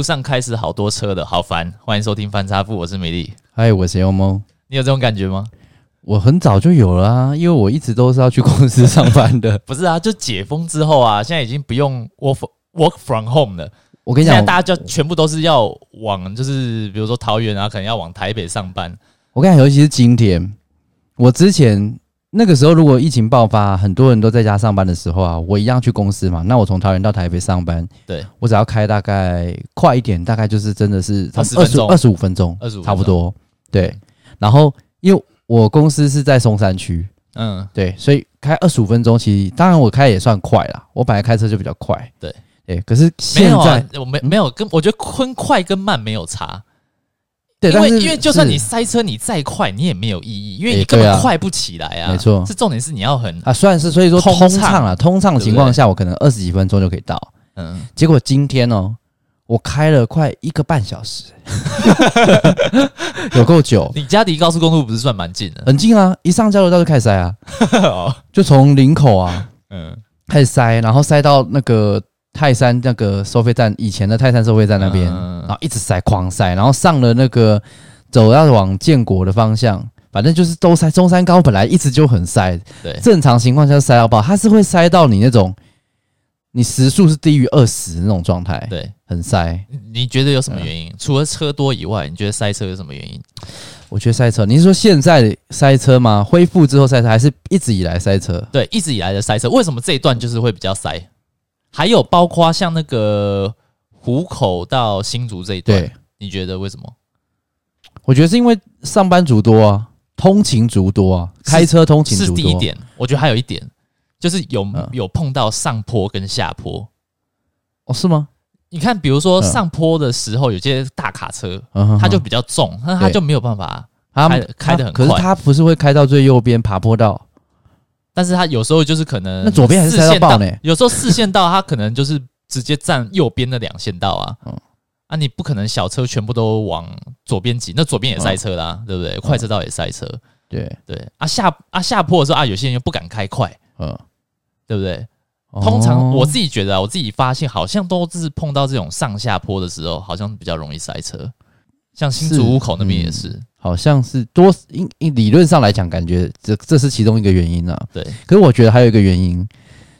路上开始好多车的，好烦。欢迎收听翻差富，我是美丽。嗨，我是欧梦。你有这种感觉吗？我很早就有了啊，因为我一直都是要去公司上班的。不是啊，就解封之后啊，现在已经不用 work work from home 了。我跟你讲，现在大家就全部都是要往，就是比如说桃园啊，可能要往台北上班。我跟你讲，尤其是今天，我之前那个时候，如果疫情爆发，很多人都在家上班的时候啊，我一样去公司嘛。那我从桃园到台北上班，对，我只要开大概快一点，大概就是真的是二十二十五分钟，二十五差不多。对，然后因为我公司是在松山区，嗯，对，所以开二十五分钟，其实当然我开也算快啦。我本来开车就比较快，对。对，可是现在没有、啊、我没没有跟我觉得坤快跟慢没有差，对，因为因为就算你塞车你再快你也没有意义，因为你根本快不起来啊，欸、没错，是重点是你要很啊，算是所以说通畅。啊，通畅的情况下我可能二十几分钟就可以到，嗯，结果今天哦，我开了快一个半小时，有够久。你家离高速公路不是算蛮近的？很近啊，一上交流道就开始塞啊，就从林口啊，嗯，开始塞，然后塞到那个。泰山那个收费站，以前的泰山收费站那边，然后一直塞，狂塞，然后上了那个走要往建国的方向，反正就是都塞。中山高本来一直就很塞，对，正常情况下塞到爆，它是会塞到你那种，你时速是低于二十那种状态，对，很塞。你觉得有什么原因？除了车多以外，你觉得塞车有什么原因？我觉得塞车，你是说现在塞车吗？恢复之后塞车，还是一直以来塞车？对，一直以来的塞车，为什么这一段就是会比较塞？还有包括像那个虎口到新竹这一段，对，你觉得为什么？我觉得是因为上班族多啊，通勤族多啊，开车通勤族多。是第一点。我觉得还有一点，就是有有碰到上坡跟下坡。哦，是吗？你看，比如说上坡的时候，有些大卡车，它就比较重，那它就没有办法开开得很快。可是它不是会开到最右边爬坡道？但是他有时候就是可能那左边还是塞到爆呢？有时候四线道他可能就是直接占右边的两线道啊。嗯，啊，你不可能小车全部都往左边挤，那左边也塞车啦，对不对？快车道也塞车。对对啊，下啊下坡的时候啊，有些人又不敢开快，嗯，对不对？通常我自己觉得啊，我自己发现好像都是碰到这种上下坡的时候，好像比较容易塞车。像新竹五口那边也是。好像是多，因因理论上来讲，感觉这这是其中一个原因啊。对，可是我觉得还有一个原因，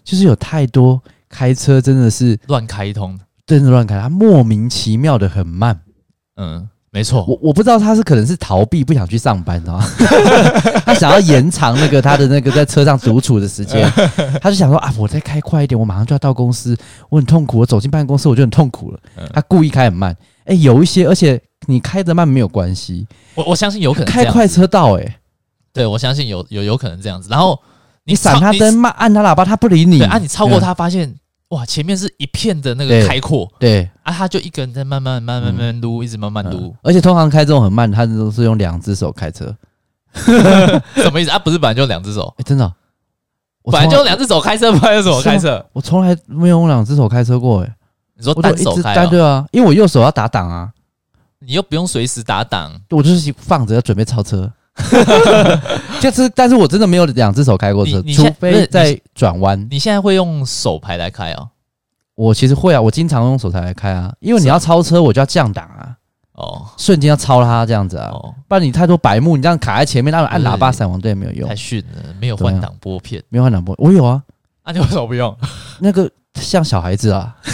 就是有太多开车真的是乱开通，真的乱开，他莫名其妙的很慢。嗯，没错，我我不知道他是可能是逃避不想去上班啊，他想要延长那个他的那个在车上独处的时间，他就想说啊，我再开快一点，我马上就要到公司，我很痛苦，我走进办公室我就很痛苦了。他故意开很慢，哎，有一些而且。你开得慢没有关系，我我相信有可能开快车道哎，对，我相信有有有可能这样子。然后你闪他灯，慢按他喇叭，他不理你。啊，你超过他，发现哇，前面是一片的那个开阔，对啊，他就一个人在慢慢慢慢慢慢撸，一直慢慢撸。而且通常开这种很慢，他都是用两只手开车，什么意思啊？不是本来就两只手？哎，真的，本来就两只手开车，不然用什么开车？我从来没有用两只手开车过，哎，你说单手开？对啊，因为我右手要打档啊。你又不用随时打档，我就是放着要准备超车，就是，但是我真的没有两只手开过车，除非在转弯。你现在会用手牌来开哦？我其实会啊，我经常用手牌来开啊，因为你要超车，我就要降档啊，哦，瞬间要超它这样子啊，不然你太多白目，你这样卡在前面，那种按喇叭闪黄灯也没有用，太逊了，没有换挡拨片，没有换挡拨，我有啊，那你为什么不用？那个。像小孩子啊，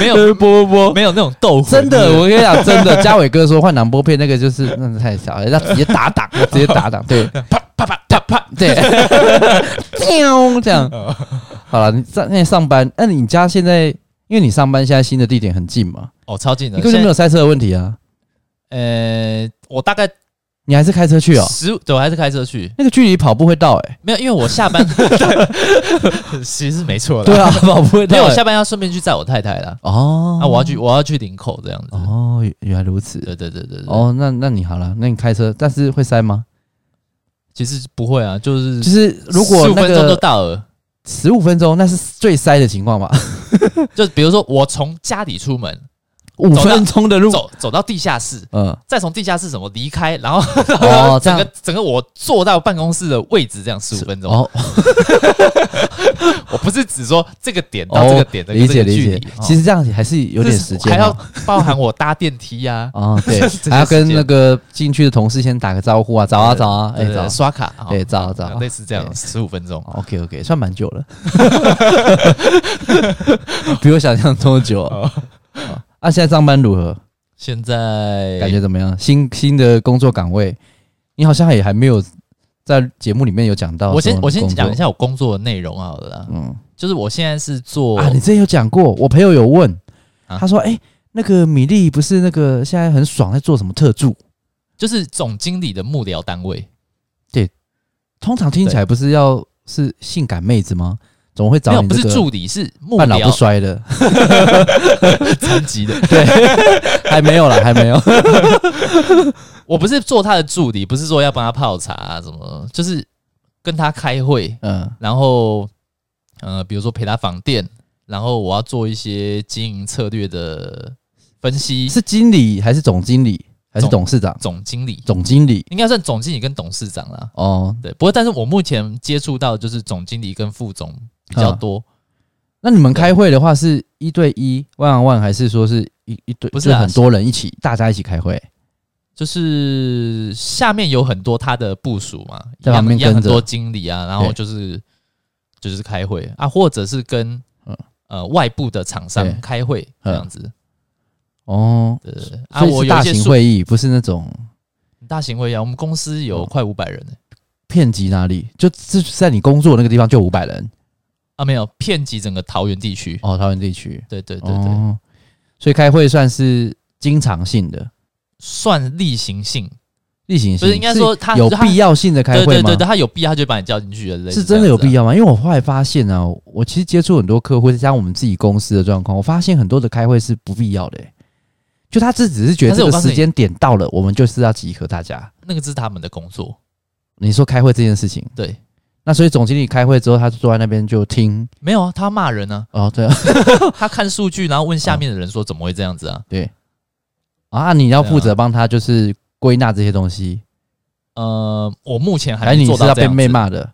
没有波波，没有那种豆腐。真的，我跟你讲，真的，嘉伟哥说换挡拨片那个就是那太小了，要直接打档，直接打档，对，啪啪啪啪啪，对，喵这样。好了，你在那上班，那你家现在，因为你上班现在新的地点很近嘛？哦，超近的，你根本没有塞车的问题啊。呃，我大概。你还是开车去哦？十对，我还是开车去。那个距离跑步会到哎、欸，没有，因为我下班，其实是没错的。对啊，跑步会到、欸。因为我下班要顺便去载我太太啦。哦，那、啊、我要去，我要去林口这样子。哦，原来如此。对对对对，对。哦，那那你好了，那你开车，但是会塞吗？其实不会啊，就是就是如果十五分钟就到了，十五分钟那是最塞的情况吧？就比如说我从家里出门。五分钟的路，走走到地下室，嗯，再从地下室怎么离开，然后哦，整个整个我坐到办公室的位置，这样十五分钟。哦，我不是只说这个点到这个点的理解理解，其实这样还是有点时间，还要 包含我搭电梯呀，啊，对，还要跟那个进去的同事先打个招呼啊，早啊早啊，哎，早刷卡，对，早早，类似这样十五分钟，OK OK，算蛮久了，比我想象中久。啊，现在上班如何？现在感觉怎么样？新新的工作岗位，你好像也还没有在节目里面有讲到。我先我先讲一下我工作的内容好了啦。嗯，就是我现在是做啊，你之前有讲过，我朋友有问，啊、他说，哎、欸，那个米粒不是那个现在很爽，在做什么特助？就是总经理的幕僚单位。对，通常听起来不是要是性感妹子吗？怎么会找你？不是助理，是半老不衰的，残疾的。对，还没有啦，还没有。我不是做他的助理，不是说要帮他泡茶啊什么，就是跟他开会。嗯，然后呃，比如说陪他访店，然后我要做一些经营策略的分析。是经理还是总经理还是董事长？总经理，总经理应该算总经理跟董事长啦。哦，对。不过，但是我目前接触到的就是总经理跟副总。比较多，那你们开会的话是一对一 one on one 还是说是一一对？不是很多人一起，大家一起开会，就是下面有很多他的部署嘛，在旁边跟很多经理啊，然后就是就是开会啊，或者是跟呃外部的厂商开会这样子。哦，对啊，我大型会议不是那种大型会议啊，我们公司有快五百人呢，遍及哪里？就是在你工作那个地方就五百人。啊，没有，遍及整个桃园地区哦，桃园地区，对对对对，哦，所以开会算是经常性的，算例行性，例行性不是应该说他有必要性的开会吗？对对对，他有必要他就把你叫进去了，是真的有必要吗？因为我后来发现呢，我其实接触很多客户，加上我们自己公司的状况，我发现很多的开会是不必要的，就他这只是觉得这个时间点到了，我们就是要集合大家，那个是他们的工作。你说开会这件事情，对。那所以总经理开会之后，他就坐在那边就听，没有啊，他骂人呢。哦，对啊，他看数据，然后问下面的人说怎么会这样子啊？对，啊，你要负责帮他就是归纳这些东西。呃，我目前还没做到这样子。被被骂的，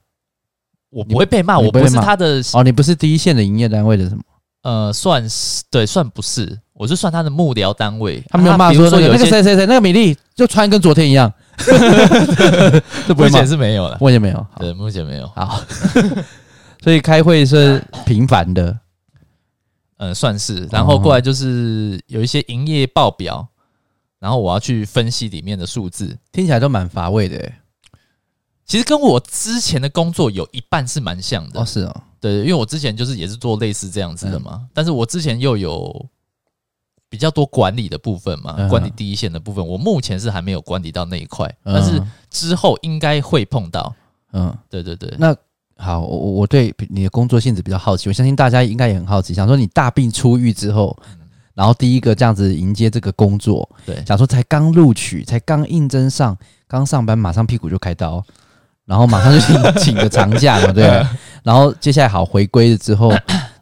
我不会被骂，我不是他的哦，你不是第一线的营业单位的什么？呃，算是对，算不是，我是算他的幕僚单位。他没有骂说有那个谁谁谁，那个米粒就穿跟昨天一样。这目前是没有了，目前没有。对，目前没有。好，所以开会是频繁的，嗯，算是。然后过来就是有一些营业报表，然后我要去分析里面的数字，听起来都蛮乏味的。其实跟我之前的工作有一半是蛮像的。哦，是哦，对，因为我之前就是也是做类似这样子的嘛，但是我之前又有。比较多管理的部分嘛，管理第一线的部分，我目前是还没有管理到那一块，但是之后应该会碰到。嗯，对对对。那好，我我对你的工作性质比较好奇，我相信大家应该也很好奇，想说你大病初愈之后，然后第一个这样子迎接这个工作，对，想说才刚录取，才刚应征上，刚上班，马上屁股就开刀，然后马上就请 请个长假嘛，对。然后接下来好回归了之后。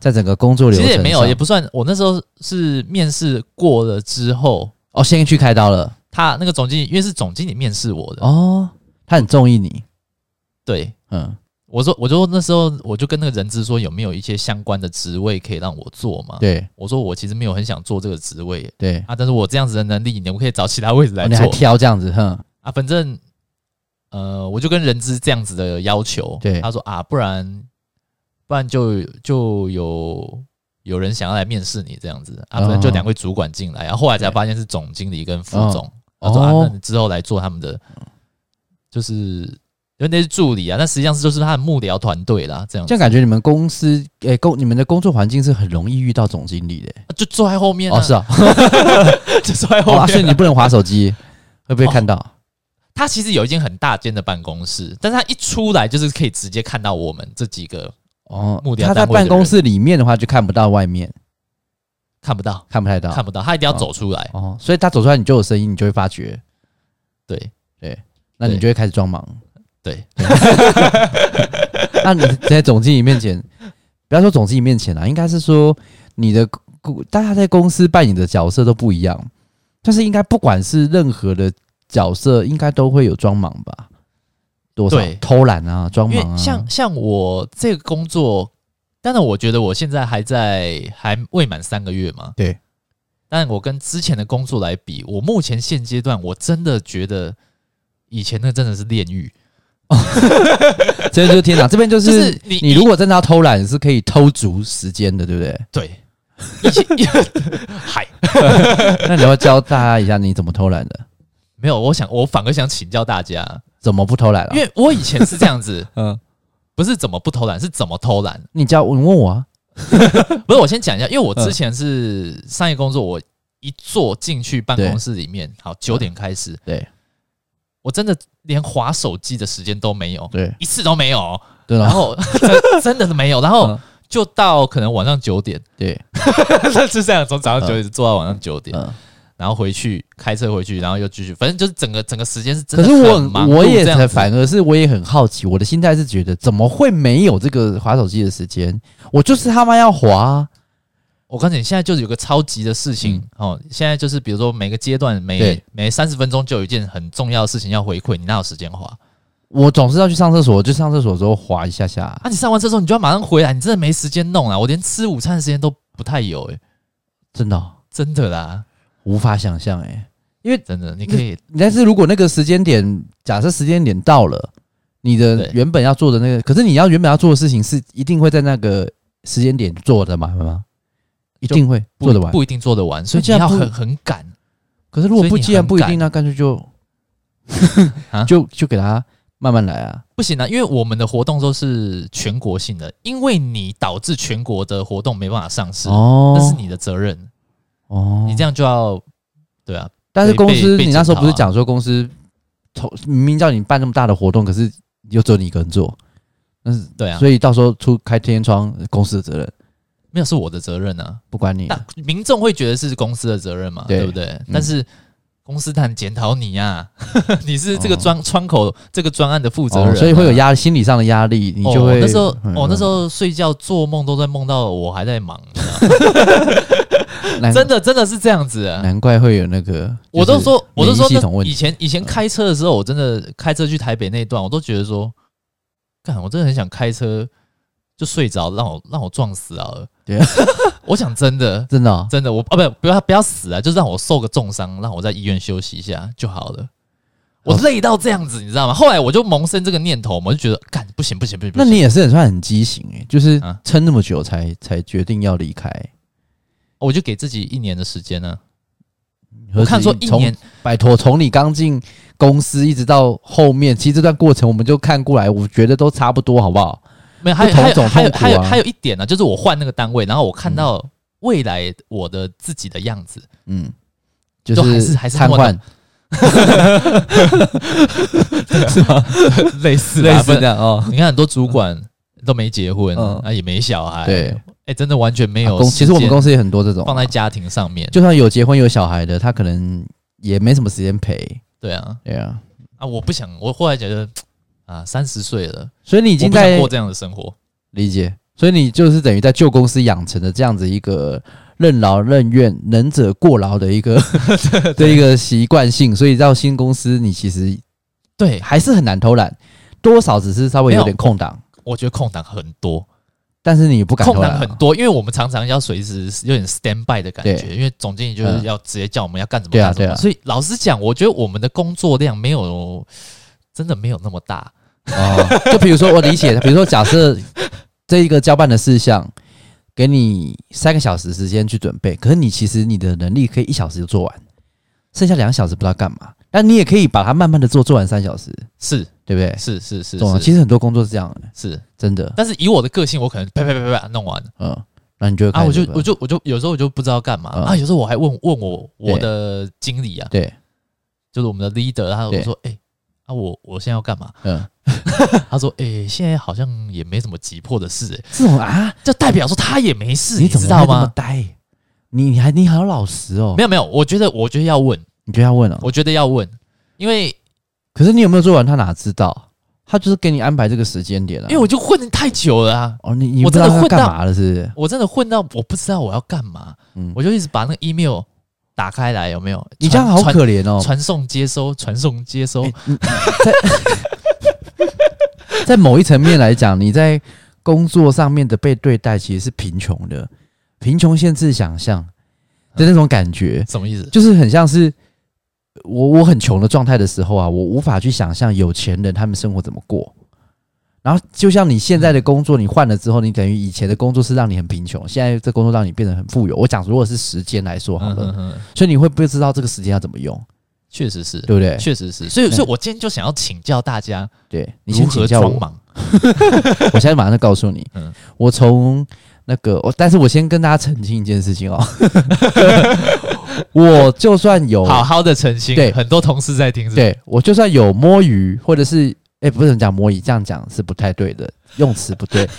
在整个工作流程，其实也没有，也不算。我那时候是面试过了之后，哦，先去开刀了。他那个总经理，因为是总经理面试我的，哦，他很中意你。对，嗯，我说，我就那时候我就跟那个人资说，有没有一些相关的职位可以让我做嘛？对，我说我其实没有很想做这个职位，对啊，但是我这样子的能力，你们可以找其他位置来做，哦、你还挑这样子，哼啊，反正呃，我就跟人资这样子的要求，对，他说啊，不然。不然就就有有人想要来面试你这样子。啊，不然就两位主管进来，然后后来才发现是总经理跟副总，他说啊，那你之后来做他们的，就是因为那是助理啊，那实际上是就是他的幕僚团队啦，这样。这样感觉你们公司诶工你们的工作环境是很容易遇到总经理的，就坐在后面哦，是啊，就坐在后面，所以你不能划手机，会不会看到？他其实有一间很大间的办公室，但是他一出来就是可以直接看到我们这几个。哦，他在办公室里面的话就看不到外面，看不到，看不太到，看不到，他一定要走出来。哦。所以他走出来，你就有声音，你就会发觉。对。对，那你就会开始装忙。对，那你在总经理面前，不要说总经理面前啦，应该是说你的大家在公司扮演的角色都不一样，但是应该不管是任何的角色，应该都会有装忙吧？多少对偷懒啊，装忙啊？像像我这个工作，当然我觉得我现在还在还未满三个月嘛。对，但我跟之前的工作来比，我目前现阶段我真的觉得以前那真的是炼狱。这边就是天堂，这边就是，就是你，你如果真的要偷懒，是可以偷足时间的，对不对？对，以前 嗨，那你要教大家一下你怎么偷懒的？没有，我想我反而想请教大家怎么不偷懒了，因为我以前是这样子，嗯，不是怎么不偷懒，是怎么偷懒。你叫我，你问我啊？不是，我先讲一下，因为我之前是商业工作，我一坐进去办公室里面，好九点开始，对。我真的连滑手机的时间都没有，对，一次都没有。对，然后 真的是没有，然后就到可能晚上九点，对，是这样，从早上九点做到晚上九点，然后回去开车回去，然后又继续，反正就是整个整个时间是真的很忙。我也反而是我也很好奇，我的心态是觉得怎么会没有这个划手机的时间？我就是他妈要滑。我告诉你，现在就是有个超级的事情、嗯、哦。现在就是比如说每个阶段每每三十分钟就有一件很重要的事情要回馈，你哪有时间划？我总是要去上厕所，就上厕所的时候滑一下下。啊，你上完厕所你就要马上回来，你真的没时间弄啊！我连吃午餐的时间都不太有、欸，诶，真的、哦、真的啦，无法想象诶、欸，因为真的你可以，但是如果那个时间点，假设时间点到了，你的原本要做的那个，可是你要原本要做的事情是一定会在那个时间点做的嘛？吗？一定会做得完，不一定做得完，所以你要很很赶。可是如果不，既然不一定，那干脆就 就就给他慢慢来啊！不行啊，因为我们的活动都是全国性的，因为你导致全国的活动没办法上市，哦那是你的责任哦。你这样就要对啊。但是公司，你那时候不是讲说公司明明叫你办那么大的活动，可是又只有你一个人做，那是对啊，所以到时候出开天窗，公司的责任。没有是我的责任啊，不管你。民众会觉得是公司的责任嘛，对，对不对？嗯、但是公司当然检讨你呀、啊，你是这个专窗口这个专案的负责人、啊哦，所以会有压心理上的压力，你就会、哦、那时候，我、嗯哦、那时候睡觉做梦都在梦到我还在忙，难 真的真的是这样子啊，难怪会有那个，我都说我都说以前以前开车的时候，我真的开车去台北那一段，我都觉得说，干，我真的很想开车。就睡着，让我让我撞死啊！对啊，我想真的真的、哦、真的，我啊不不要不要死啊！就让我受个重伤，让我在医院休息一下就好了。我累到这样子，你知道吗？后来我就萌生这个念头，我就觉得干不行不行不行。不行，那你也是很算很畸形诶，就是撑那么久才才决定要离开。我就给自己一年的时间呢。我看说一年，拜托，从你刚进公司一直到后面，其实这段过程我们就看过来，我觉得都差不多，好不好？没有，还有还有还有还有还有一点呢，就是我换那个单位，然后我看到未来我的自己的样子，嗯，就是还是还是瘫痪，是吗？类似类似这样哦。你看很多主管都没结婚，啊也没小孩，对，哎，真的完全没有。其实我们公司也很多这种放在家庭上面，就算有结婚有小孩的，他可能也没什么时间陪。对啊，对啊，啊，我不想，我后来觉得。啊，三十岁了，所以你已经在过这样的生活，理解。所以你就是等于在旧公司养成的这样子一个任劳任怨、能者过劳的一个 的一个习惯性。所以到新公司，你其实对还是很难偷懒，多少只是稍微有点空档。我觉得空档很多，但是你不敢。空档很多，因为我们常常要随时有点 stand by 的感觉，因为总经理就是要直接叫我们要干什么干什么。对啊，对啊。所以老实讲，我觉得我们的工作量没有。真的没有那么大哦，就比如说我理解，比如说假设这一个交办的事项，给你三个小时时间去准备，可是你其实你的能力可以一小时就做完，剩下两小时不知道干嘛，但你也可以把它慢慢的做，做完三小时，是对不对？是是是，懂了。其实很多工作是这样的，是。真的。但是以我的个性，我可能啪啪啪啪弄完，嗯，那你就啊，我就我就我就有时候我就不知道干嘛。啊，有时候我还问问我我的经理啊，对，就是我们的 leader，他我说哎。啊，我我现在要干嘛？嗯，他说，哎、欸，现在好像也没什么急迫的事、这种啊，就代表说他也没事，你知道吗？呆，你你还你好老实哦，没有没有，我觉得我觉得要问，你觉得要问哦？我觉得要问，因为可是你有没有做完，他哪知道？他就是给你安排这个时间点了，因为我就混太久了啊。哦，你你我真的混干嘛了？是不是？我真的混到我不知道我要干嘛，嗯，我就一直把那个 email 打开来，有没有？你这样好可怜哦，传送接收，传送接收。欸、在 在某一层面来讲，你在工作上面的被对待其实是贫穷的，贫穷限制想象的那种感觉，什么意思？就是很像是。我我很穷的状态的时候啊，我无法去想象有钱人他们生活怎么过。然后就像你现在的工作，你换了之后，你等于以前的工作是让你很贫穷，现在这工作让你变得很富有。我讲如果是时间来说好了，嗯、所以你会不会知道这个时间要怎么用？确实是，对不对？确实是。所以，所以我今天就想要请教大家，对你先请教我。装忙我现在马上就告诉你，嗯、我从那个我，但是我先跟大家澄清一件事情哦。我就算有好好的澄清，对很多同事在听是不是？对我就算有摸鱼，或者是哎、欸，不能讲摸鱼，这样讲是不太对的，用词不对。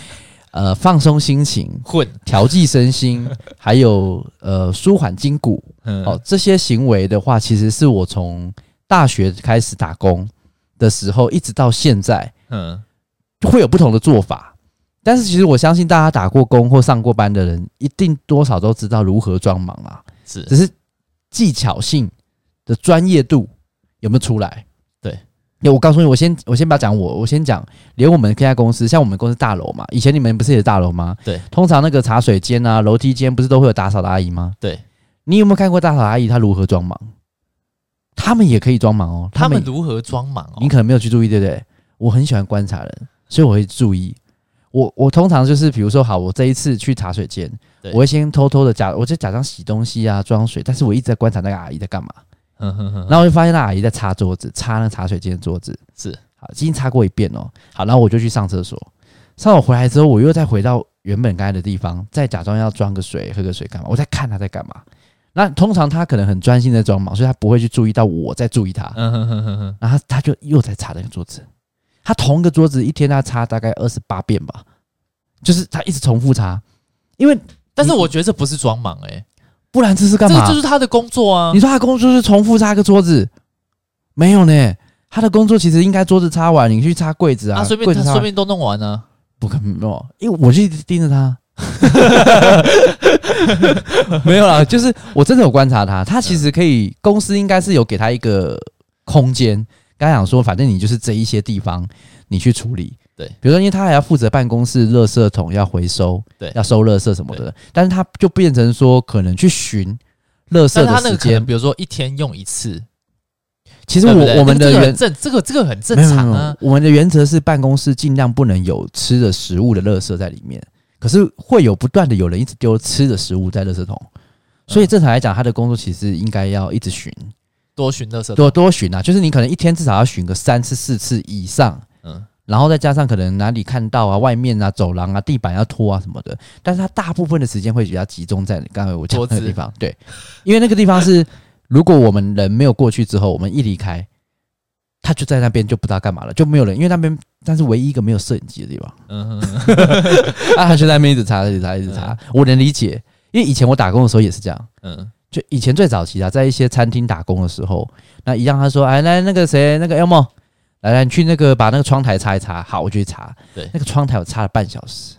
呃，放松心情，混调剂身心，还有呃舒缓筋骨，嗯、哦，这些行为的话，其实是我从大学开始打工的时候，一直到现在，嗯，会有不同的做法。但是其实我相信，大家打过工或上过班的人，一定多少都知道如何装忙啊，是，只是。技巧性的专业度有没有出来？对，那我告诉你，我先我先不要讲我，我先讲，连我们这家公司，像我们公司大楼嘛，以前你们不是也是大楼吗？对，通常那个茶水间啊、楼梯间不是都会有打扫的阿姨吗？对，你有没有看过打扫阿姨她如何装忙？他们也可以装忙哦。他们如何装忙哦？你可能没有去注意，对不对？我很喜欢观察人，所以我会注意。我我通常就是，比如说，好，我这一次去茶水间，我会先偷偷的假，我就假装洗东西啊，装水，但是我一直在观察那个阿姨在干嘛。嗯哼哼，然后我就发现那阿姨在擦桌子，擦那茶水间的桌子。是，好，已经擦过一遍哦。好，然后我就去上厕所，上完回来之后，我又再回到原本该的地方，再假装要装个水，喝个水干嘛？我在看她在干嘛。那通常她可能很专心在装忙，所以她不会去注意到我在注意她。嗯哼哼哼哼，然后他，他就又在擦那个桌子。他同一个桌子一天他擦大概二十八遍吧，就是他一直重复擦，因为但是我觉得这不是装忙诶，不然这是干嘛？这就是他的工作啊！你说他工作是重复擦个桌子，没有呢？他的工作其实应该桌子擦完，你去擦柜子啊，顺便他顺便都弄完呢？不可能，因为我就一直盯着他，没有啦，就是我真的有观察他，他其实可以，公司应该是有给他一个空间。刚才讲说，反正你就是这一些地方，你去处理。对，比如说，因为他还要负责办公室垃圾桶要回收，对，要收垃圾什么的。但是他就变成说，可能去寻垃圾的时间，比如说一天用一次。其实我我们的原正这个这个很正常啊。我们的原则是办公室尽量不能有吃的食物的垃圾在里面。可是会有不断的有人一直丢吃的食物在垃圾桶，所以正常来讲，他的工作其实应该要一直巡。多巡的时候，多多巡啊，就是你可能一天至少要巡个三次四次以上，嗯，然后再加上可能哪里看到啊，外面啊，走廊啊，地板要拖啊什么的，但是它大部分的时间会比较集中在刚才我讲的那个地方，对，因为那个地方是如果我们人没有过去之后，我们一离开，他就在那边就不知道干嘛了，就没有人，因为那边但是唯一一个没有摄影机的地方，嗯哼，啊，他就在那边一直查，一直查，一直查，我能理解，因为以前我打工的时候也是这样，嗯。就以前最早期啊，在一些餐厅打工的时候，那一样他说：“哎，来那个谁，那个 Elmo，来来，你去那个把那个窗台擦一擦。”好，我就去擦。对，那个窗台我擦了半小时。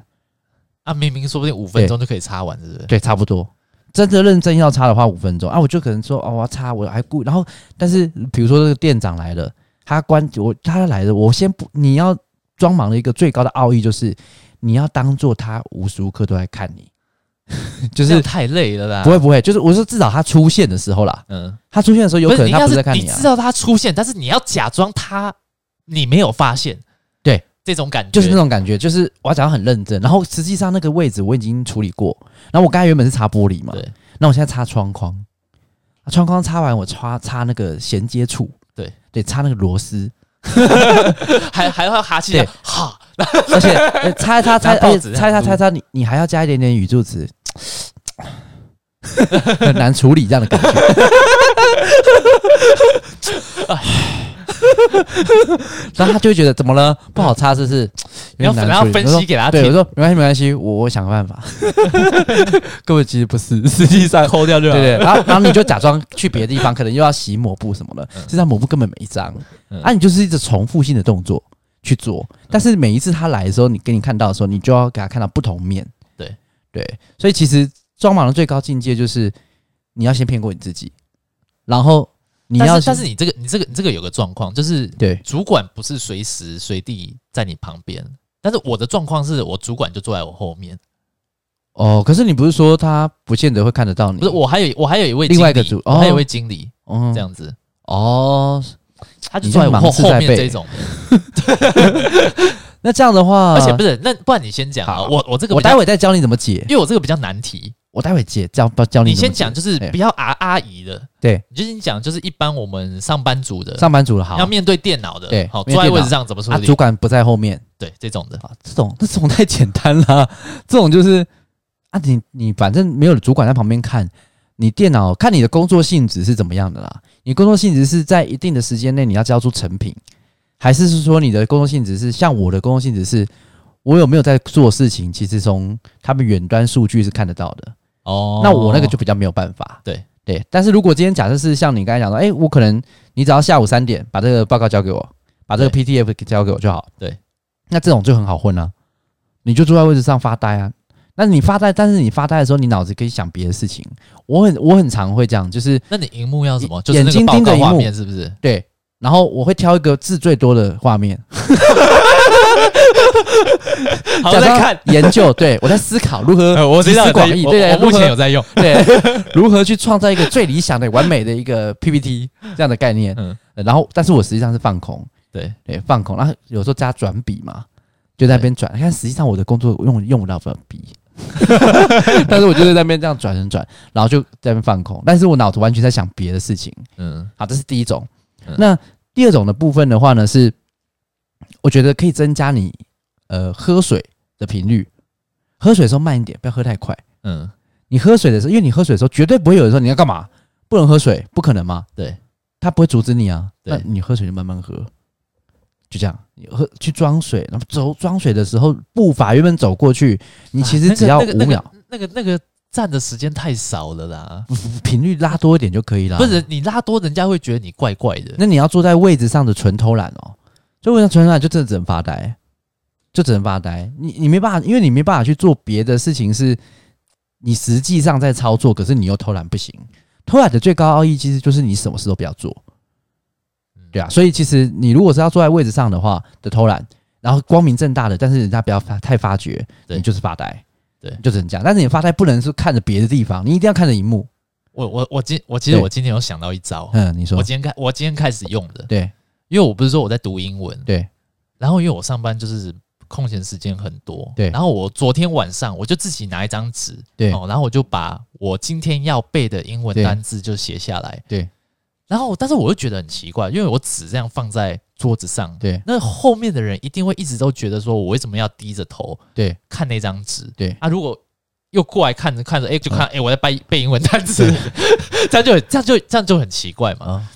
啊，明明说不定五分钟就可以擦完，是不是？对，差不多。真的认真要擦的话，五分钟啊，我就可能说：“哦，我要擦，我还顾。”然后，但是比如说这个店长来了，他关我，他来了，我先不，你要装忙的一个最高的奥义就是，你要当做他无时无刻都在看你。就是太累了啦，不会不会，就是我说至少他出现的时候啦，嗯，他出现的时候有可能他不是在看你啊，你知道他出现，但是你要假装他你没有发现，对，这种感觉。就是那种感觉，就是我要讲很认真，然后实际上那个位置我已经处理过，然后我刚才原本是擦玻璃嘛，对，那我现在擦窗框，窗框擦完我擦擦那个衔接处，对。对，擦那个螺丝，还还要哈气，哈，而且擦擦擦，擦擦擦擦擦，你你还要加一点点语助词。很难处理这样的感觉，然后他就会觉得怎么了？不好擦，是不是？然后然后分析给他听。对，我说没关系，没关系，我我想个办法。各位其实不是，实际上抠掉就好。对对，然后然后你就假装去别的地方，可能又要洗抹布什么的，实际上抹布根本没脏。啊，你就是一直重复性的动作，去做。但是每一次他来的时候，你给你看到的时候，你就要给他看到不同面。对对，所以其实装忙的最高境界就是你要先骗过你自己，然后你要，但是你这个你这个你这个有个状况，就是对主管不是随时随地在你旁边，但是我的状况是我主管就坐在我后面。哦，可是你不是说他不见得会看得到你？不是，我还有我还有一位另外一个主，哦、我还有一位经理，哦，这样子哦，他就坐在我后后面这种。那这样的话，而且不是，那不然你先讲啊，我我这个我待会再教你怎么解，因为我这个比较难题，我待会解教教你。你先讲，就是不要阿阿姨的，对，你就先讲，就是一般我们上班族的，上班族的好，要面对电脑的，对，好，坐在位置上怎么处理？主管不在后面，对，这种的。啊，这种这种太简单了，这种就是。啊，你你反正没有主管在旁边看，你电脑看你的工作性质是怎么样的啦？你工作性质是在一定的时间内你要交出成品，还是是说你的工作性质是像我的工作性质是，我有没有在做事情？其实从他们远端数据是看得到的哦。那我那个就比较没有办法。对对，但是如果今天假设是像你刚才讲的，诶，我可能你只要下午三点把这个报告交给我，把这个 PDF 交给我就好。对，那这种就很好混啊，你就坐在位置上发呆啊。那你发呆，但是你发呆的时候，你脑子可以想别的事情。我很我很常会这样，就是那你荧幕要什么？眼睛盯着荧幕，是不是？对。然后我会挑一个字最多的画面，好在看研究。对，我在思考如何 我集思广益。对，我目前有在用。对，如何去创造一个最理想的、完美的一个 PPT 这样的概念。嗯。然后，但是我实际上是放空。对对，放空。然后有时候加转笔嘛，就在那边转。看，实际上我的工作用用不到粉笔。但是我就是在那边这样转转转，然后就在那边放空，但是我脑子完全在想别的事情。嗯，好，这是第一种。嗯、那第二种的部分的话呢，是我觉得可以增加你呃喝水的频率，喝水的时候慢一点，不要喝太快。嗯，你喝水的时候，因为你喝水的时候绝对不会有人说你要干嘛，不能喝水，不可能吗？对，他不会阻止你啊。对，那你喝水就慢慢喝。就这样，你喝去装水，然后走装水的时候，步伐原本走过去，你其实只要五秒。那个那个站的时间太少了啦，频率拉多一点就可以了。不是你拉多，人家会觉得你怪怪的。那你要坐在位置上的纯偷懒哦，就位置上纯偷懒，就真的只能发呆，就只能发呆。你你没办法，因为你没办法去做别的事情，是你实际上在操作，可是你又偷懒不行。偷懒的最高奥义其实就是你什么事都不要做。对啊，所以其实你如果是要坐在位置上的话的偷懒，然后光明正大的，但是人家不要发太发觉，对。你就是发呆，对，就只能这样。但是你发呆不能是看着别的地方，你一定要看着荧幕。我我我今我其实我今天有想到一招，嗯，你说。我今天开我今天开始用的，对，因为我不是说我在读英文，对，然后因为我上班就是空闲时间很多，对，然后我昨天晚上我就自己拿一张纸，对，然后我就把我今天要背的英文单字就写下来，对。然后，但是我又觉得很奇怪，因为我纸这样放在桌子上，对，那后面的人一定会一直都觉得说，我为什么要低着头，对，看那张纸，对，啊，如果又过来看着看着，哎，就看，哎，我在背背英文单词，这样就这样就这样就很奇怪嘛，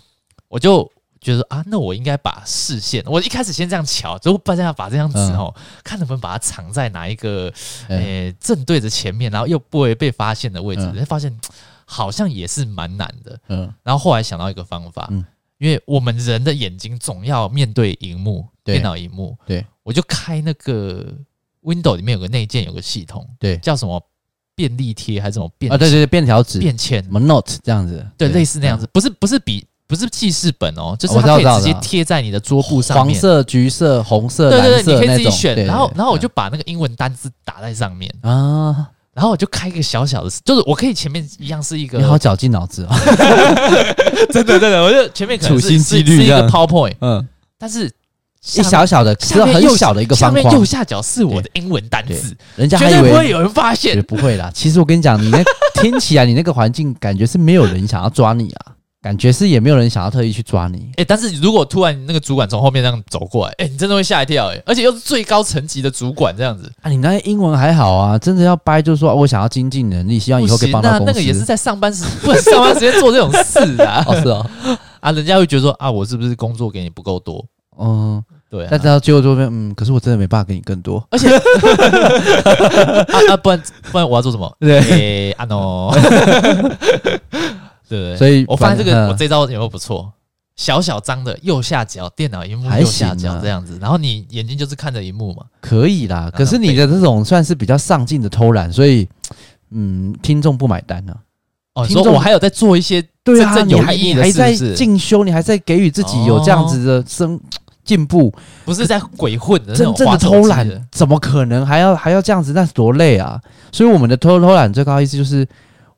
我就觉得啊，那我应该把视线，我一开始先这样瞧，就不这样把这张纸哦，看能不能把它藏在哪一个，诶，正对着前面，然后又不会被发现的位置，才发现。好像也是蛮难的，嗯，然后后来想到一个方法，嗯，因为我们人的眼睛总要面对荧幕，电脑荧幕，对，我就开那个 Windows 里面有个内建有个系统，对，叫什么便利贴还是什么便啊？对对对，便条纸、便签，什么 Note 这样子，对，类似那样子，不是不是笔，不是记事本哦，就是它可以直接贴在你的桌布上面，黄色、橘色、红色、对对对，你可以自己选，然后然后我就把那个英文单字打在上面。啊。然后我就开一个小小的，就是我可以前面一样是一个，你好绞尽脑汁啊！真的真的，我就前面可能是 是一个 PowerPoint，嗯，但是一小小的，只有很小的一个方框，下面右下角是我的英文单词，人家绝对不会有人发现，不会啦。其实我跟你讲，你那 听起来你那个环境感觉是没有人想要抓你啊。感觉是也没有人想要特意去抓你，哎、欸，但是如果突然那个主管从后面这样走过来，哎、欸，你真的会吓一跳，哎，而且又是最高层级的主管这样子，啊，你那英文还好啊，真的要掰就是说我想要精进能力，希望以后可以帮到公司。那那个也是在上班时 不能上班时间做这种事啊，哦是哦，啊，人家会觉得说啊，我是不是工作给你不够多？嗯，对、啊，但是到最后就嗯，可是我真的没办法给你更多，而且啊啊，不然不然我要做什么？对，啊 no。对，所以我发现这个我这招有没有不错？小小张的右下角，电脑荧幕右下角这样子，然后你眼睛就是看着荧幕嘛，可以啦。可是你的这种算是比较上进的偷懒，所以嗯，听众不买单呢。哦，听众我还有在做一些对啊，有意义的，还在进修，你还在给予自己有这样子的生进步，不是在鬼混的，真正的偷懒怎么可能还要还要这样子？那是多累啊！所以我们的偷偷懒最高意思就是，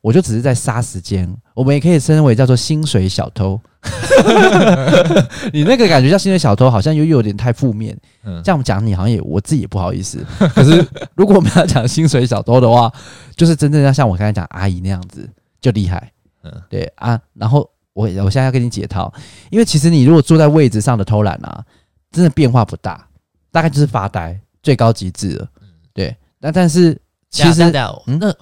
我就只是在杀时间。我们也可以称为叫做薪水小偷。你那个感觉叫薪水小偷，好像又有点太负面。嗯，这样讲你好像也我自己也不好意思。可是如果我们要讲薪水小偷的话，就是真正要像我刚才讲阿姨那样子就厉害。嗯，对啊。然后我我现在要跟你解套，因为其实你如果坐在位置上的偷懒啊，真的变化不大，大概就是发呆，最高极致了。嗯，对。那但是其实那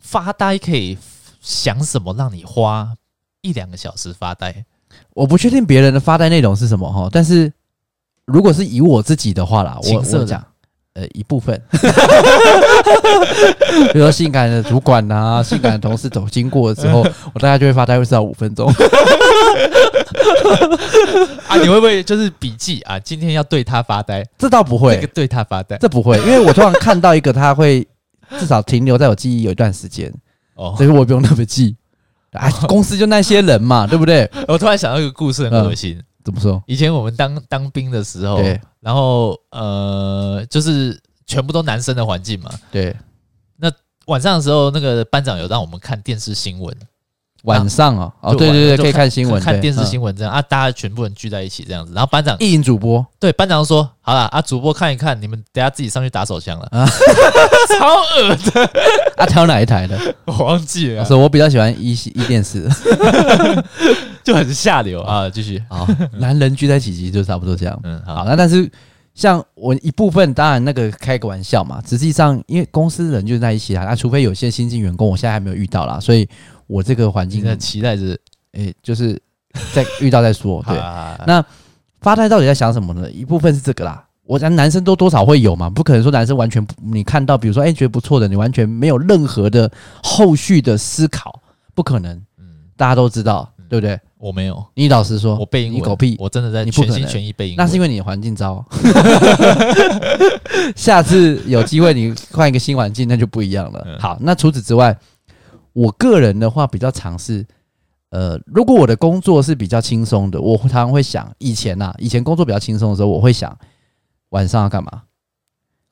发呆可以。想什么让你花一两个小时发呆？我不确定别人的发呆内容是什么哈，但是如果是以我自己的话啦，我我讲呃一部分，比如说性感的主管啊，性感的同事走经过的时候，我大概就会发呆，会至少五分钟。啊，你会不会就是笔记啊？今天要对他发呆？这倒不会，对他发呆，这不会，因为我突然看到一个，他会至少停留在我记忆有一段时间。哦，所以我不用特别记，哎，公司就那些人嘛，对不对？我突然想到一个故事，很恶心。怎么说？以前我们当当兵的时候，对，然后呃，就是全部都男生的环境嘛，对。那晚上的时候，那个班长有让我们看电视新闻。晚上啊，哦，对对对，可以看新闻，看电视新闻这样啊，大家全部人聚在一起这样子。然后班长意淫主播，对，班长说好了啊，主播看一看，你们等下自己上去打手枪了啊，超恶的 啊，挑哪一台的？我忘记了，是我比较喜欢一一电视，就很下流啊。继续好，男人聚在一起就差不多这样。嗯，好，那但是像我一部分，当然那个开个玩笑嘛，实际上因为公司人就在一起啊，那除非有些新进员工，我现在还没有遇到啦，所以。我这个环境很期待着，哎，就是在 遇到再说。对，那发呆到底在想什么呢？一部分是这个啦，我讲男生都多少会有嘛，不可能说男生完全你看到，比如说哎觉得不错的，你完全没有任何的后续的思考，不可能。嗯，大家都知道，对不对？我没有，你老实说，我背英文，你狗屁，我真的在全心全意背英文，那是因为你的环境糟。下次有机会你换一个新环境，那就不一样了。好，那除此之外。我个人的话比较尝试，呃，如果我的工作是比较轻松的，我常常会想，以前呐、啊，以前工作比较轻松的时候，我会想晚上要干嘛，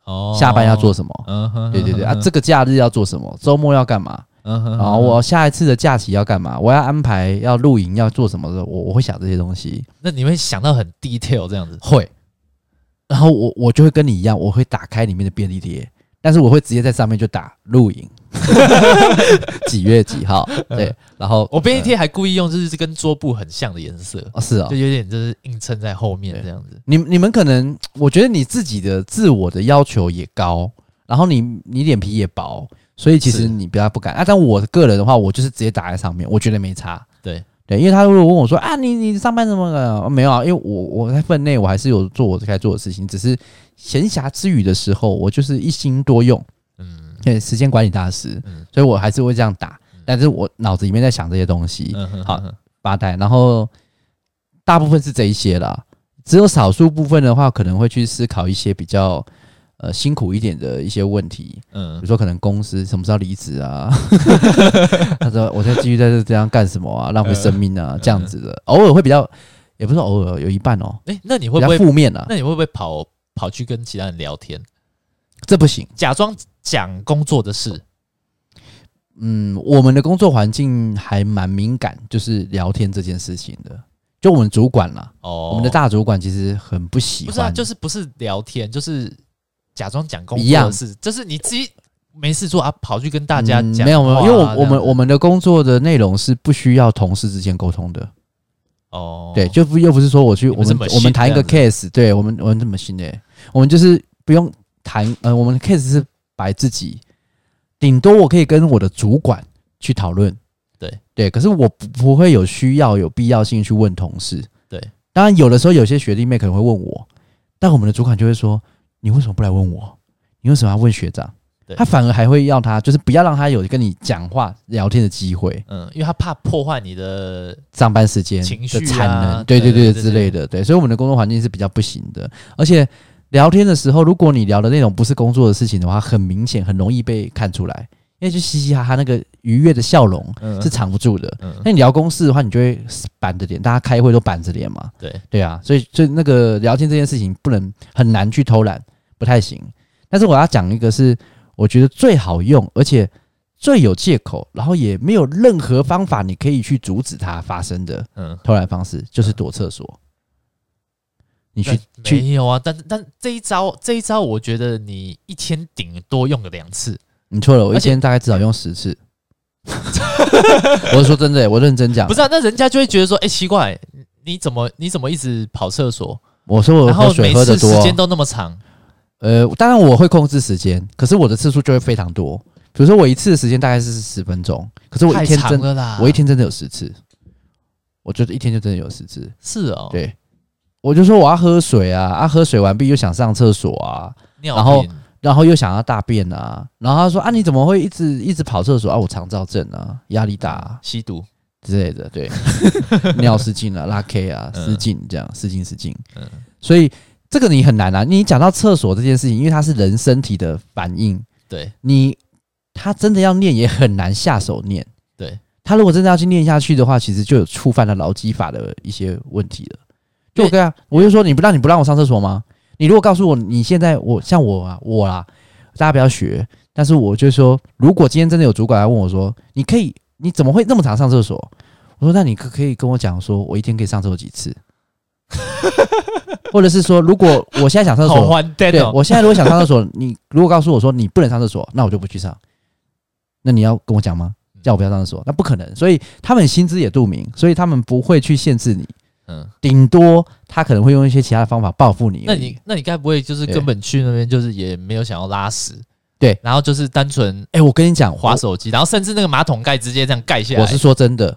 哦，下班要做什么，嗯哼，对对对啊，这个假日要做什么，周末要干嘛，嗯哼，然后我下一次的假期要干嘛，我要安排要露营要做什么的，我我会想这些东西。那你会想到很 detail 这样子？会，然后我我就会跟你一样，我会打开里面的便利贴，但是我会直接在上面就打露营。几月几号？对，然后我便利贴还故意用就是跟桌布很像的颜色哦，是啊，就有点就是映衬在后面这样子。你你们可能，我觉得你自己的自我的要求也高，然后你你脸皮也薄，所以其实你比较不敢啊。但我个人的话，我就是直接打在上面，我觉得没差。对对，因为他如果问我说啊，你你上班怎么了？没有啊，因为我我在分内我还是有做我该做的事情，只是闲暇之余的时候，我就是一心多用。对，时间管理大师，嗯、所以我还是会这样打，嗯、但是我脑子里面在想这些东西，好八代，然后大部分是这一些啦，只有少数部分的话，可能会去思考一些比较呃辛苦一点的一些问题，嗯，比如说可能公司什么时候离职啊，他说我现在继续在这这样干什么啊，浪费生命啊，嗯、这样子的，偶尔会比较，也不是偶尔，有一半哦，诶，那你会不会负面啊？那你会不会跑跑去跟其他人聊天？这不行，假装讲工作的事。嗯，我们的工作环境还蛮敏感，就是聊天这件事情的。就我们主管啦，哦，我们的大主管其实很不喜欢，不是啊，就是不是聊天，就是假装讲工作的事，就是你自己没事做啊，跑去跟大家讲。没有没有，因为我我们我们的工作的内容是不需要同事之间沟通的。哦，对，就不又不是说我去我们我们谈一个 case，对我们我们这么新的，我们就是不用。谈呃，我们的 case 是摆自己，顶多我可以跟我的主管去讨论，对对，可是我不不会有需要有必要性去问同事，对，当然有的时候有些学弟妹可能会问我，但我们的主管就会说，你为什么不来问我？你为什么要问学长？他反而还会要他，就是不要让他有跟你讲话聊天的机会。嗯，因为他怕破坏你的上班时间、情绪的产能，对对对之类的。对，所以我们的工作环境是比较不行的。而且聊天的时候，如果你聊的内容不是工作的事情的话，很明显，很容易被看出来。因为就嘻嘻哈哈，那个愉悦的笑容是藏不住的。那你聊公事的话，你就会板着脸，大家开会都板着脸嘛。对对啊，所以所以那个聊天这件事情，不能很难去偷懒，不太行。但是我要讲一个是我觉得最好用，而且最有借口，然后也没有任何方法你可以去阻止它发生的。嗯，偷懒方式就是躲厕所。你去没有啊？但但这一招，这一招，我觉得你一天顶多用个两次。你错了，我一天大概至少用十次。我是说真的、欸，我认真讲。不是啊，那人家就会觉得说，哎、欸，奇怪，你怎么你怎么一直跑厕所？我说我喝水喝的多，时间都那么长。呃，当然我会控制时间，可是我的次数就会非常多。比如说我一次的时间大概是十分钟，可是我一天真的，我一天真的有十次。我觉得一天就真的有十次。是哦，对，我就说我要喝水啊，啊，喝水完毕又想上厕所啊，然后。然后又想要大便啊，然后他说啊，你怎么会一直一直跑厕所啊？我肠燥症啊，压力大、啊，吸毒之类的，对，尿失禁啊，拉 K 啊，失禁这样，失禁失禁。嗯，所以这个你很难啊。你讲到厕所这件事情，因为它是人身体的反应，对你，他真的要念也很难下手念。对他如果真的要去念下去的话，其实就有触犯了劳基法的一些问题了。就我跟啊，我就说你不让你不让我上厕所吗？你如果告诉我你现在我像我啊我啦，大家不要学。但是我就说，如果今天真的有主管来问我说，你可以你怎么会那么常上厕所？我说那你可可以跟我讲说，我一天可以上厕所几次？或者是说，如果我现在想上厕所，对，我现在如果想上厕所，你如果告诉我说你不能上厕所，那我就不去上。那你要跟我讲吗？叫我不要上厕所？那不可能。所以他们心知也肚明，所以他们不会去限制你。嗯，顶多他可能会用一些其他的方法报复你。那你那你该不会就是根本去那边就是也没有想要拉屎？对，然后就是单纯哎、欸，我跟你讲，划手机，然后甚至那个马桶盖直接这样盖下来。我是说真的，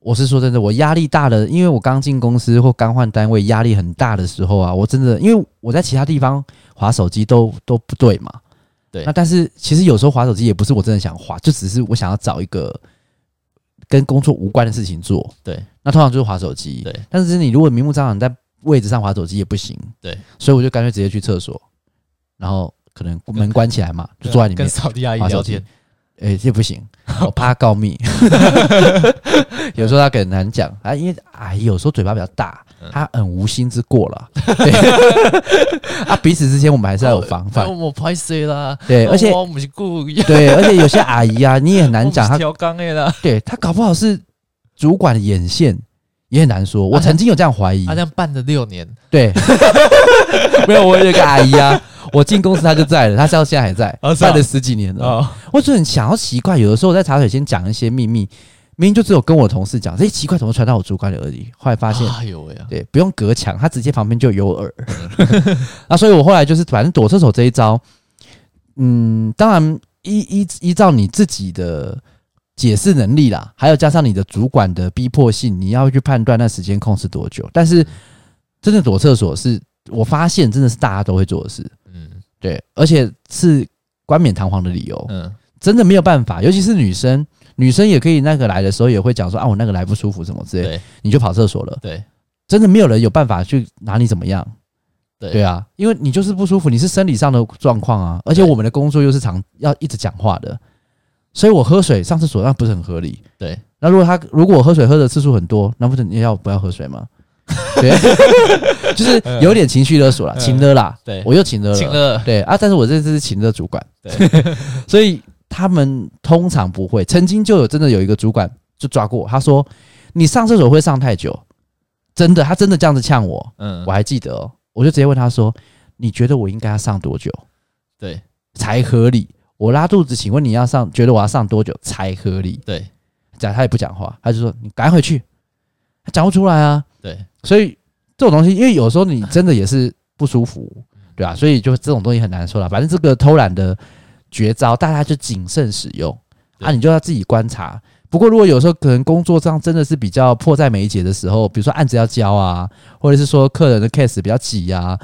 我是说真的，我压力大了，因为我刚进公司或刚换单位，压力很大的时候啊，我真的因为我在其他地方划手机都都不对嘛。对，那但是其实有时候划手机也不是我真的想划，就只是我想要找一个。跟工作无关的事情做，对，那通常就是划手机，对。但是你如果明目张胆在位置上划手机也不行，对。所以我就干脆直接去厕所，然后可能门关起来嘛，就坐在里面跟扫地阿姨聊天。哎，这不行，我怕他告密。有时候他很难讲啊，因为阿姨有时候嘴巴比较大，他很无心之过了。对 啊，彼此之间我们还是要有防范。我拍谁啦？对，而且我不是故意。对，而且有些阿姨啊，你也很难讲。他调缸的啦。对，他搞不好是主管的眼线，也很难说。我曾经有这样怀疑。他这样办了六年。对，没有，我有一个阿姨啊。我进公司，她就在了，他到现在还在，办了十几年了。我就很想要奇怪，有的时候我在茶水间讲一些秘密，明明就只有跟我同事讲，这奇怪怎么传到我主管的耳里？后来发现，哎呦喂，对，不用隔墙，他直接旁边就有耳。啊，所以我后来就是反正躲厕所这一招，嗯，当然依依依照你自己的解释能力啦，还有加上你的主管的逼迫性，你要去判断那时间控制多久。但是真的躲厕所是我发现真的是大家都会做的事。嗯对，而且是冠冕堂皇的理由，嗯，真的没有办法，尤其是女生，女生也可以那个来的时候也会讲说啊，我那个来不舒服什么之类，对，你就跑厕所了，对，真的没有人有办法去拿你怎么样，对，对啊，因为你就是不舒服，你是生理上的状况啊，而且我们的工作又是常要一直讲话的，所以我喝水上厕所那不是很合理，对，那如果他如果我喝水喝的次数很多，那不是你要不要喝水吗？对，就是有点情绪勒索了，情勒啦。对，我又情勒了，情勒。对啊，但是我这次是情勒主管，对，所以他们通常不会。曾经就有真的有一个主管就抓过，他说你上厕所会上太久，真的，他真的这样子呛我。嗯，我还记得哦，我就直接问他说，你觉得我应该要上多久？对，才合理？我拉肚子，请问你要上，觉得我要上多久才合理？对，讲他也不讲话，他就说你赶快回去，他讲不出来啊。对。所以这种东西，因为有时候你真的也是不舒服，对吧？所以就这种东西很难说了。反正这个偷懒的绝招，大家就谨慎使用啊，你就要自己观察。不过如果有时候可能工作上真的是比较迫在眉睫的时候，比如说案子要交啊，或者是说客人的 case 比较急啊，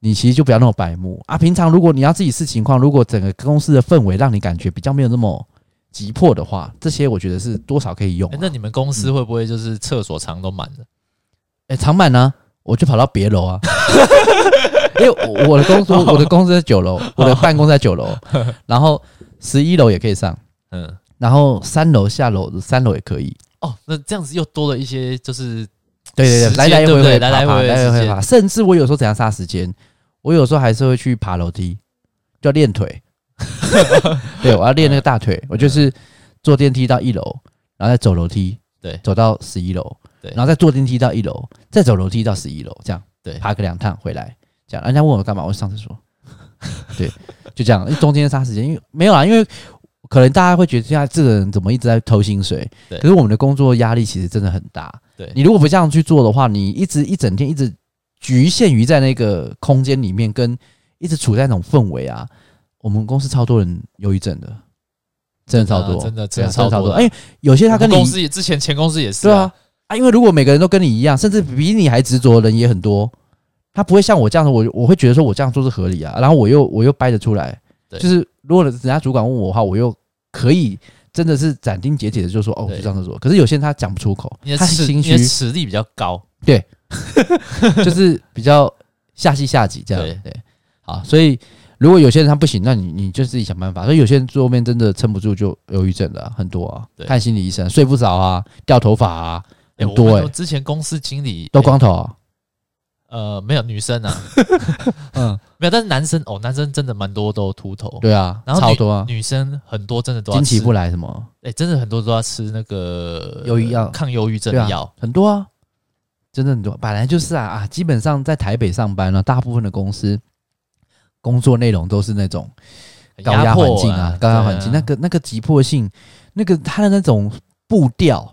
你其实就不要那么白目啊。平常如果你要自己视情况，如果整个公司的氛围让你感觉比较没有那么急迫的话，这些我觉得是多少可以用、啊欸。那你们公司会不会就是厕所常都满了？哎、欸，常满呢，我就跑到别楼啊。因为我的公司，我的公司在九楼，我的办公在九楼，然后十一楼也可以上，嗯，然后三楼下楼，三楼也可以。哦，那这样子又多了一些，就是对对对，来来回回，来来回回，来来回回，甚至我有时候怎样杀时间，我有时候还是会去爬楼梯，就练腿。对，我要练那个大腿，我就是坐电梯到一楼，然后再走楼梯，对，走到十一楼，对，然后再坐电梯到一楼，再走楼梯到十一楼，这样，对，爬个两趟回来，这样。人家问我干嘛，我上厕所，对，就这样，中间杀时间，因为没有啊，因为。可能大家会觉得现在这个人怎么一直在偷薪水？对。可是我们的工作压力其实真的很大。对。你如果不这样去做的话，你一直一整天一直局限于在那个空间里面，跟一直处在那种氛围啊。我们公司超多人忧郁症的，真的超多，真的真的超多。哎，有些他跟你公司也之前前公司也是。对啊啊，因为如果每个人都跟你一样，甚至比你还执着的人也很多，他不会像我这样子，我我会觉得说我这样做是合理啊。然后我又我又掰得出来，就是如果人家主管问我的话，我又。可以，真的是斩钉截铁的就说哦，就这样子做。可是有些人他讲不出口，他心虚，实力比较高，对，就是比较下气下级这样。对对，好，所以如果有些人他不行，那你你就自己想办法。所以有些人最后面真的撑不住，就忧郁症的很多啊，看心理医生，睡不着啊，掉头发啊，很多哎。之前公司经理都光头啊。呃，没有女生啊，嗯，没有，但是男生哦，男生真的蛮多都秃头，对啊，然后超多啊，女生很多真的都经期不来什么，哎，真的很多都要吃那个忧郁药、抗忧郁症的药，很多啊，真的很多，本来就是啊啊，基本上在台北上班呢，大部分的公司工作内容都是那种高压环境啊，高压环境，那个那个急迫性，那个他的那种步调，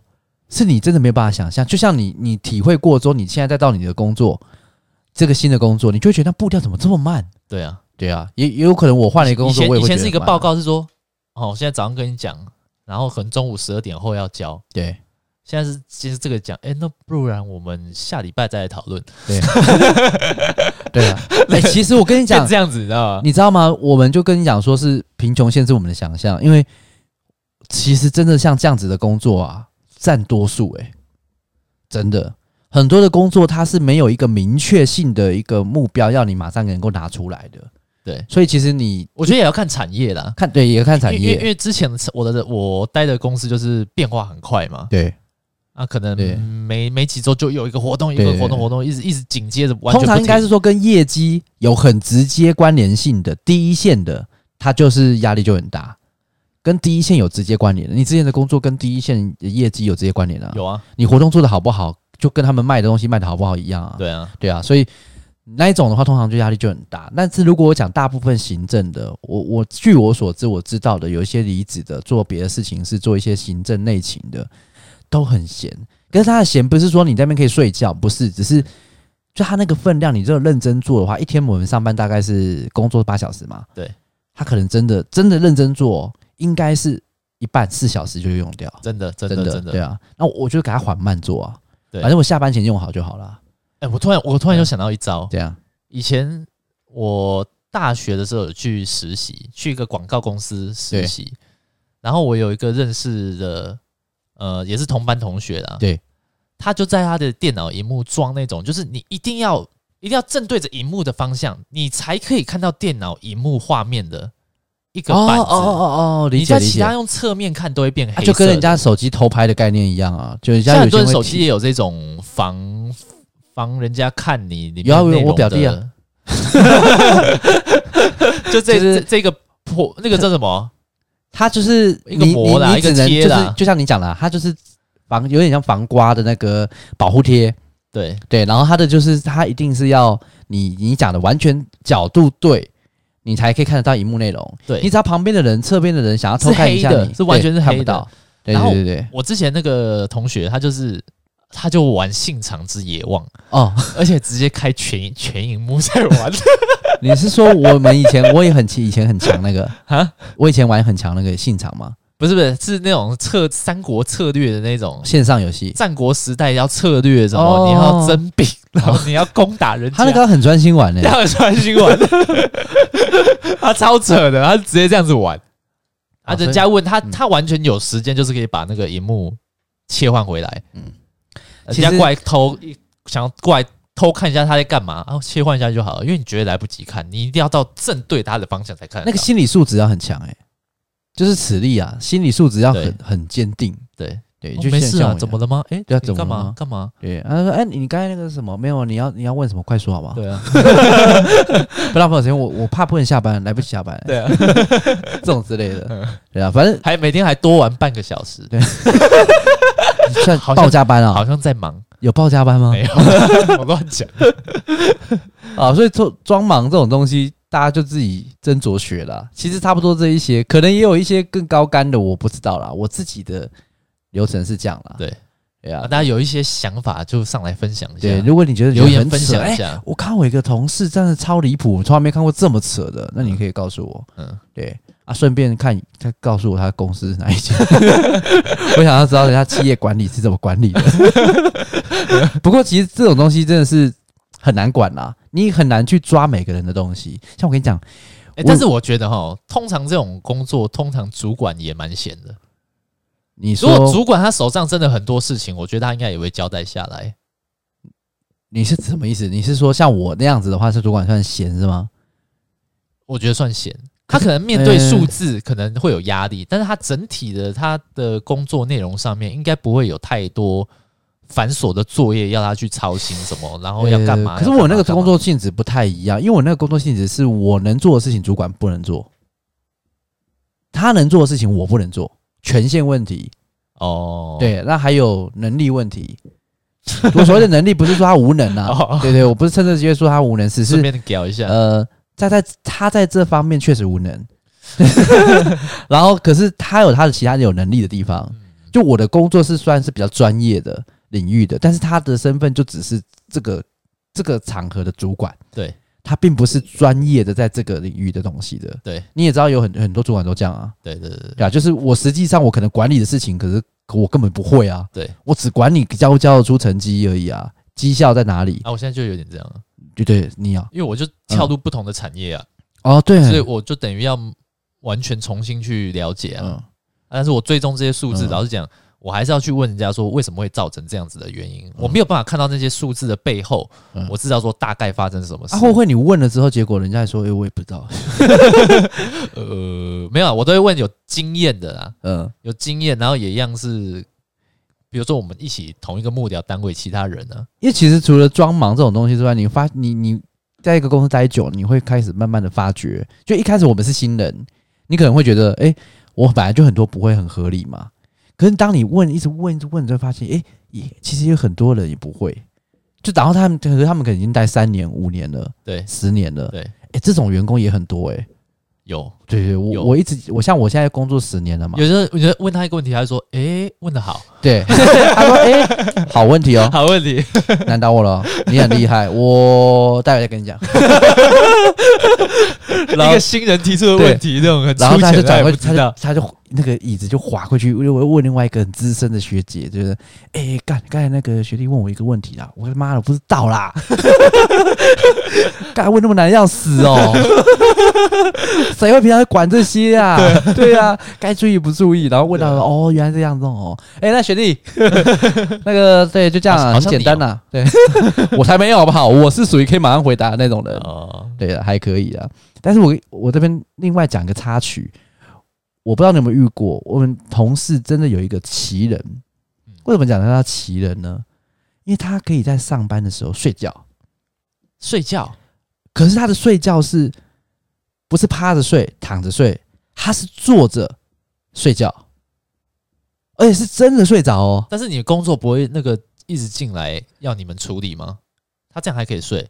是你真的没有办法想象，就像你你体会过之后，你现在再到你的工作。这个新的工作，你就会觉得那步调怎么这么慢？对啊，对啊，也也有可能我换了一个工作，以前是一个报告是说，哦，现在早上跟你讲，然后可能中午十二点后要交。对，现在是其实这个讲，哎，那不然我们下礼拜再来讨论。对，对啊，哎，其实我跟你讲，这样子，你知道吗？你知道吗？我们就跟你讲说是贫穷限制我们的想象，因为其实真的像这样子的工作啊，占多数，哎，真的。很多的工作，它是没有一个明确性的一个目标，要你马上能够拿出来的。对，所以其实你，我觉得也要看产业啦，看对，也要看产业。因为因为之前我的我待的公司就是变化很快嘛。对，啊，可能没没几周就有一个活动，一个活动活动，一直一直紧接着。通常应该是说跟业绩有很直接关联性的第一线的，它就是压力就很大。跟第一线有直接关联的，你之前的工作跟第一线的业绩有直接关联的。有啊，你活动做的好不好？就跟他们卖的东西卖的好不好一样啊？对啊，对啊，所以那一种的话，通常就压力就很大。但是如果我讲大部分行政的，我我据我所知，我知道的有一些离职的，做别的事情是做一些行政内勤的，都很闲。可是他的闲不是说你在那边可以睡觉，不是，只是就他那个分量，你这个认真做的话，一天我们上班大概是工作八小时嘛？对，他可能真的真的认真做，应该是一半四小时就用掉，真的真的真的，真的对啊。那我就给他缓慢做啊。反正我下班前用好就好了。哎，我突然我突然就想到一招，这样。以前我大学的时候有去实习，去一个广告公司实习，然后我有一个认识的，呃，也是同班同学啦，对，他就在他的电脑荧幕装那种，就是你一定要一定要正对着荧幕的方向，你才可以看到电脑荧幕画面的。一个板子哦哦哦哦，理解理解。你在其他用侧面看都会变黑，就跟人家手机偷拍的概念一样啊。就人家很多人手机也有这种防防人家看你里面内容的。我表弟啊，就这这这个破那个叫什么？它就是一个膜啦，一个贴的，就像你讲的，它就是防有点像防刮的那个保护贴。对对，然后它的就是它一定是要你你讲的完全角度对。你才可以看得到荧幕内容。对，你只要旁边的人、侧边的人想要偷看一下你，是完全是看不到。对对对对，我之前那个同学，他就是他就玩信长之野望哦，而且直接开全全荧幕在玩。你是说我们以前我也很以前很强那个 啊？我以前玩很强那个信长吗？不是不是是那种策三国策略的那种线上游戏，战国时代要策略什么，哦、你要征兵，然后你要攻打人家。他那个很专心玩的，他很专心玩，他超扯的，他直接这样子玩。啊，人家问他，他完全有时间，就是可以把那个荧幕切换回来。嗯，人家过来偷，想要过来偷看一下他在干嘛，然后切换一下就好了。因为你觉得来不及看，你一定要到正对他的方向才看。那个心理素质要很强哎，就是此力啊，心理素质要很很坚定。对对，就没事啊，怎么了吗？哎，对啊，怎么干嘛干嘛？对，他说，哎，你刚才那个什么没有？你要你要问什么？快说好不好？对啊，不浪费时间，我我怕不能下班，来不及下班。对啊，这种之类的，对啊，反正还每天还多玩半个小时。对，算报加班啊？好像在忙。有报加班吗？没有，我乱讲。啊，所以装装忙这种东西，大家就自己斟酌学了。其实差不多这一些，可能也有一些更高干的，我不知道啦。我自己的流程是这样啦。对，对啊，大家有一些想法就上来分享一下。对，如果你觉得留言分享一下，欸、我看我一个同事真的超离谱，我从来没看过这么扯的，那你可以告诉我。嗯，对。啊，顺便看，他告诉我他的公司是哪一家，我想要知道人家企业管理是怎么管理的。不过，其实这种东西真的是很难管啦，你很难去抓每个人的东西。像我跟你讲，欸，但是我觉得哈，通常这种工作，通常主管也蛮闲的。你说，如果主管他手上真的很多事情，我觉得他应该也会交代下来。你是什么意思？你是说像我那样子的话，是主管算闲是吗？我觉得算闲。他可能面对数字可能会有压力，但是他整体的他的工作内容上面应该不会有太多繁琐的作业要他去操心什么，然后要干嘛？可是我那个工作性质不太一样，因为我那个工作性质是我能做的事情主管不能做，他能做的事情我不能做，权限问题哦。对，那还有能力问题。我所谓的能力不是说他无能啊，对对，我不是趁这机会说他无能，只是顺便搞一下呃。在在他在这方面确实无能，然后可是他有他的其他有能力的地方。就我的工作是算是比较专业的领域的，但是他的身份就只是这个这个场合的主管。对，他并不是专业的在这个领域的东西的。对，你也知道有很很多主管都这样啊。对对对对啊，就是我实际上我可能管理的事情，可是我根本不会啊。对，我只管你交不交得出成绩而已啊，绩效在哪里？啊，我现在就有点这样。对对，你啊，因为我就跳入不同的产业啊。哦，对，所以我就等于要完全重新去了解啊。但是我追踪这些数字，老实讲，我还是要去问人家说为什么会造成这样子的原因。我没有办法看到那些数字的背后，我知道说大概发生什么事。会不会你问了之后，结果人家还说，哎，我也不知道。呃，没有，我都会问有经验的啦。嗯，有经验，然后也一样是，比如说我们一起同一个幕僚单位，其他人呢？因为其实除了装忙这种东西之外，你发你你。在一个公司待久，你会开始慢慢的发觉，就一开始我们是新人，你可能会觉得，哎，我本来就很多不会很合理嘛。可是当你问，一直问，一直问，你就会发现，哎，也其实有很多人也不会。就然后他们，可是他们可能已经待三年、五年了，对，十年了，对，哎，这种员工也很多，哎。有，对对，我我一直我像我现在工作十年了嘛，有时候我觉得问他一个问题，他就说，诶，问的好，对，他说，诶，好问题哦，好问题，难倒我了，你很厉害，我待会再跟你讲。一个新人提出的问题，这种很然后他就转过，他就他就那个椅子就滑过去，我问另外一个很资深的学姐，就是，诶，干，刚才那个学弟问我一个问题啦，我的妈的，不知道啦，刚才问那么难要死哦。谁会平常管这些啊？对对啊，该注意不注意，然后问到哦，原来这样子哦。哎，那学弟，那个对，就这样，很简单呐。对，我才没有好不好？我是属于可以马上回答的那种人。哦，对了，还可以啊。但是我我这边另外讲个插曲，我不知道你有没有遇过，我们同事真的有一个奇人。为什么讲他叫奇人呢？因为他可以在上班的时候睡觉，睡觉，可是他的睡觉是。不是趴着睡、躺着睡，他是坐着睡觉，而且是真的睡着哦。但是你的工作不会那个一直进来要你们处理吗？他这样还可以睡？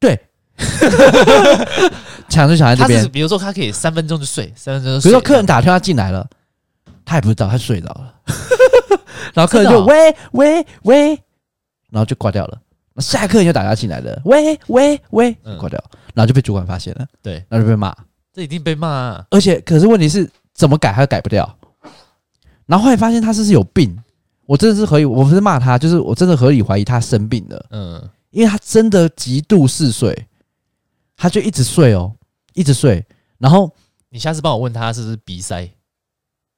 对，抢着小孩这边。比如说，他可以三分钟就睡，三分钟就睡。比如说，客人打电话进来了，他也不知道，他睡着了。然后客人就喂喂喂，然后就挂掉了。下课你就打电话进来了，喂喂喂，挂掉，然后就被主管发现了，对，然后就被骂，这一定被骂，而且可是问题是怎么改还改不掉，然后后来发现他是不是有病？我真的是可以，我不是骂他，就是我真的合理怀疑他生病了。嗯，因为他真的极度嗜睡，他就一直睡哦，一直睡。然后你下次帮我问他是不是鼻塞？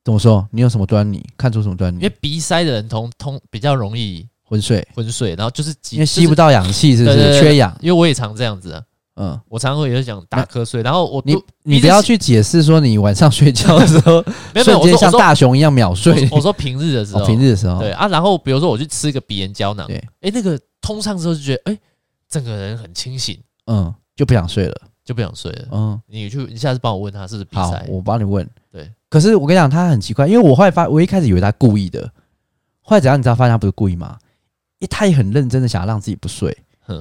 怎么说？你有什么端倪？看出什么端倪？因为鼻塞的人通通比较容易昏睡，昏睡，然后就是因为吸不到氧气，是不是？缺氧？因为我也常这样子啊。嗯，我常常会也是想打瞌睡，然后我你你不要去解释说你晚上睡觉的时候 瞬间像大雄一样秒睡。我说平日的时候，平日的时候，对啊。然后比如说我去吃一个鼻炎胶囊，对，哎，那个通畅之后就觉得哎，整个人很清醒，嗯，就不想睡了，就不想睡了。嗯，你去，你下次帮我问他是不是鼻塞，我帮你问。对，可是我跟你讲，他很奇怪，因为我后来发，我一开始以为他故意的，后来怎样？你知道发现他不是故意吗？因为他也很认真的想要让自己不睡，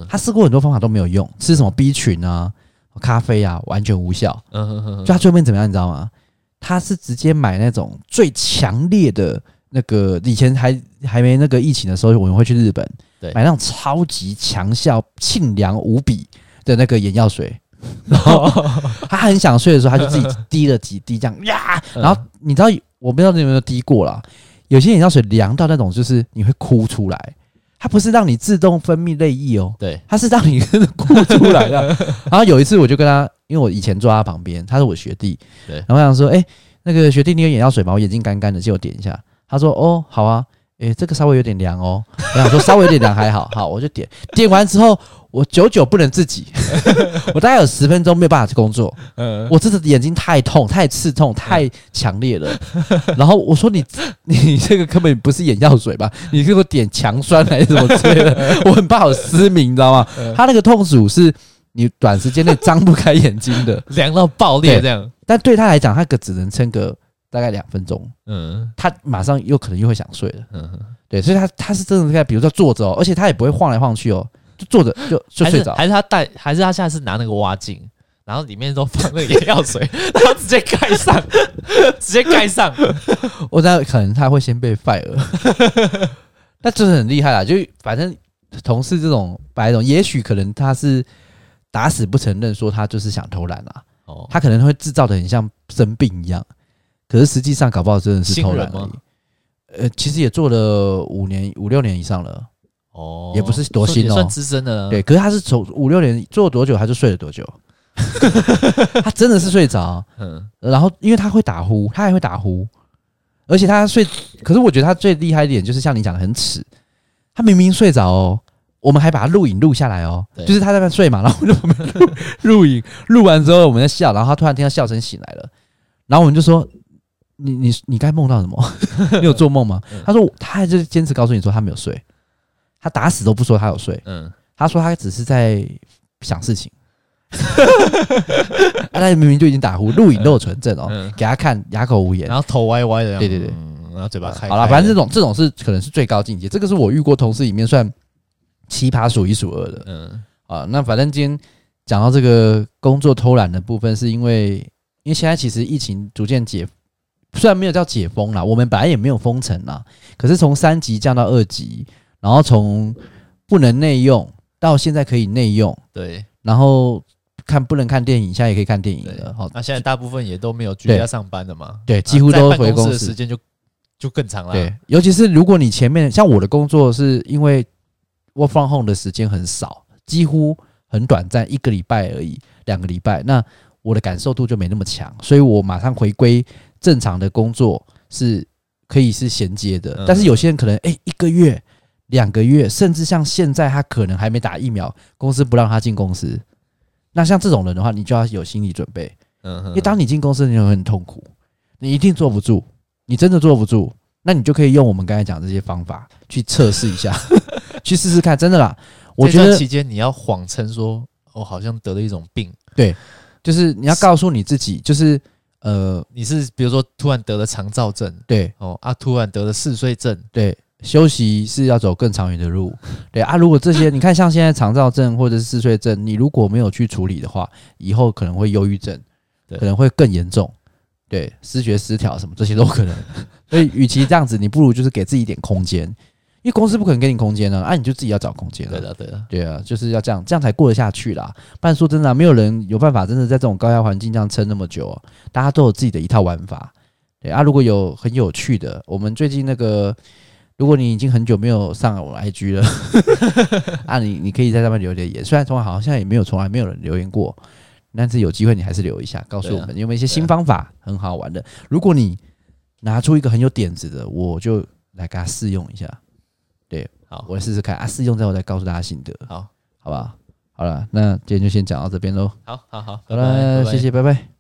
他试过很多方法都没有用，吃什么 B 群啊。咖啡啊，完全无效。嗯哼哼，就他最后面怎么样，你知道吗？他是直接买那种最强烈的那个，以前还还没那个疫情的时候，我们会去日本，对，买那种超级强效、沁凉无比的那个眼药水。然后他很想睡的时候，他就自己滴了几滴这样呀。然后你知道，我不知道你有没有滴过啦，有些眼药水凉到那种，就是你会哭出来。它不是让你自动分泌泪液哦，对，它是让你 哭出来的。然后有一次我就跟他，因为我以前坐他旁边，他是我学弟，对，然后我想说，哎，那个学弟你有眼药水吗？我眼睛干干的，借我点一下。他说，哦，好啊。哎、欸，这个稍微有点凉哦。我想说稍微有点凉还好，好，我就点。点完之后，我久久不能自己，我大概有十分钟没有办法去工作。嗯，我真的眼睛太痛、太刺痛、太强烈了。然后我说你：“你你这个根本不是眼药水吧？你给我点强酸还是什么之类的？我很怕我失明，你知道吗？他那个痛楚是你短时间内张不开眼睛的，凉到爆裂这样。但对他来讲，他可只能撑个。”大概两分钟，嗯，他马上又可能又会想睡了，嗯，对，所以他他是真的在，比如说坐着哦，而且他也不会晃来晃去哦，就坐着就 就睡着，还是他带，还是他下次拿那个蛙镜，然后里面都放那个眼药水，然后直接盖上，直接盖上，我猜可能他会先被 fire，那真的很厉害啦，就反正同事这种白种，也许可能他是打死不承认说他就是想偷懒啊，哦，他可能会制造的很像生病一样。可是实际上搞不好真的是偷懒而已。呃，其实也做了五年、五六年以上了。哦，也不是多新哦，算资深的。对，可是他是从五六年做了多久，他就睡了多久。他真的是睡着。嗯。然后，因为他会打呼，他还会打呼，而且他睡。可是我觉得他最厉害一点就是像你讲的很耻。他明明睡着哦，我们还把他录影录下来哦。就是他在那睡嘛，然后我们 录录影，录完之后我们在笑，然后他突然听到笑声醒来了，然后我们就说。你你你该梦到什么？你有做梦吗？他说他还是坚持告诉你说他没有睡，他打死都不说他有睡。嗯，他说他只是在想事情。他明明就已经打呼，录影都有存证哦，给他看哑口无言，然后头歪歪的，对对对，然后嘴巴开。好了，反正这种这种是可能是最高境界，这个是我遇过同事里面算奇葩数一数二的。嗯啊，那反正今天讲到这个工作偷懒的部分，是因为因为现在其实疫情逐渐解。虽然没有叫解封啦，我们本来也没有封城啦，可是从三级降到二级，然后从不能内用到现在可以内用，对，然后看不能看电影，现在也可以看电影了。好，那现在大部分也都没有居家上班的嘛，对，几乎都回公司，的时间就就更长了。对，尤其是如果你前面像我的工作是因为 work from home 的时间很少，几乎很短暂，一个礼拜而已，两个礼拜，那我的感受度就没那么强，所以我马上回归。正常的工作是可以是衔接的，但是有些人可能哎、欸、一个月、两个月，甚至像现在他可能还没打疫苗，公司不让他进公司。那像这种人的话，你就要有心理准备，嗯，因为当你进公司，你会很痛苦，你一定坐不住，你真的坐不住，那你就可以用我们刚才讲这些方法去测试一下，去试试看，真的啦。我觉得期间你要谎称说，我好像得了一种病，对，就是你要告诉你自己，就是。呃，你是比如说突然得了肠燥症，对。哦啊，突然得了嗜睡症，对，休息是要走更长远的路，对啊，如果这些 你看像现在肠躁症或者是嗜睡症，你如果没有去处理的话，以后可能会忧郁症，对，可能会更严重，对，失觉失调什么这些都可能，所以与其这样子，你不如就是给自己一点空间。因为公司不可能给你空间呢，啊，你就自己要找空间。对的，对的，对啊，就是要这样，这样才过得下去啦。不然说真的啊，没有人有办法真的在这种高压环境这样撑那么久啊。大家都有自己的一套玩法，对啊，如果有很有趣的，我们最近那个，如果你已经很久没有上我 IG 了，啊你，你你可以在上面留留言。虽然从来好像也没有从来没有人留言过，但是有机会你还是留一下，告诉我们有没有一些新方法很好玩的。如果你拿出一个很有点子的，我就来给他试用一下。对，好，我来试试看啊，试用之后再告诉大家心得。好，好吧，好了，那今天就先讲到这边喽。好好好，好了，谢谢，拜拜。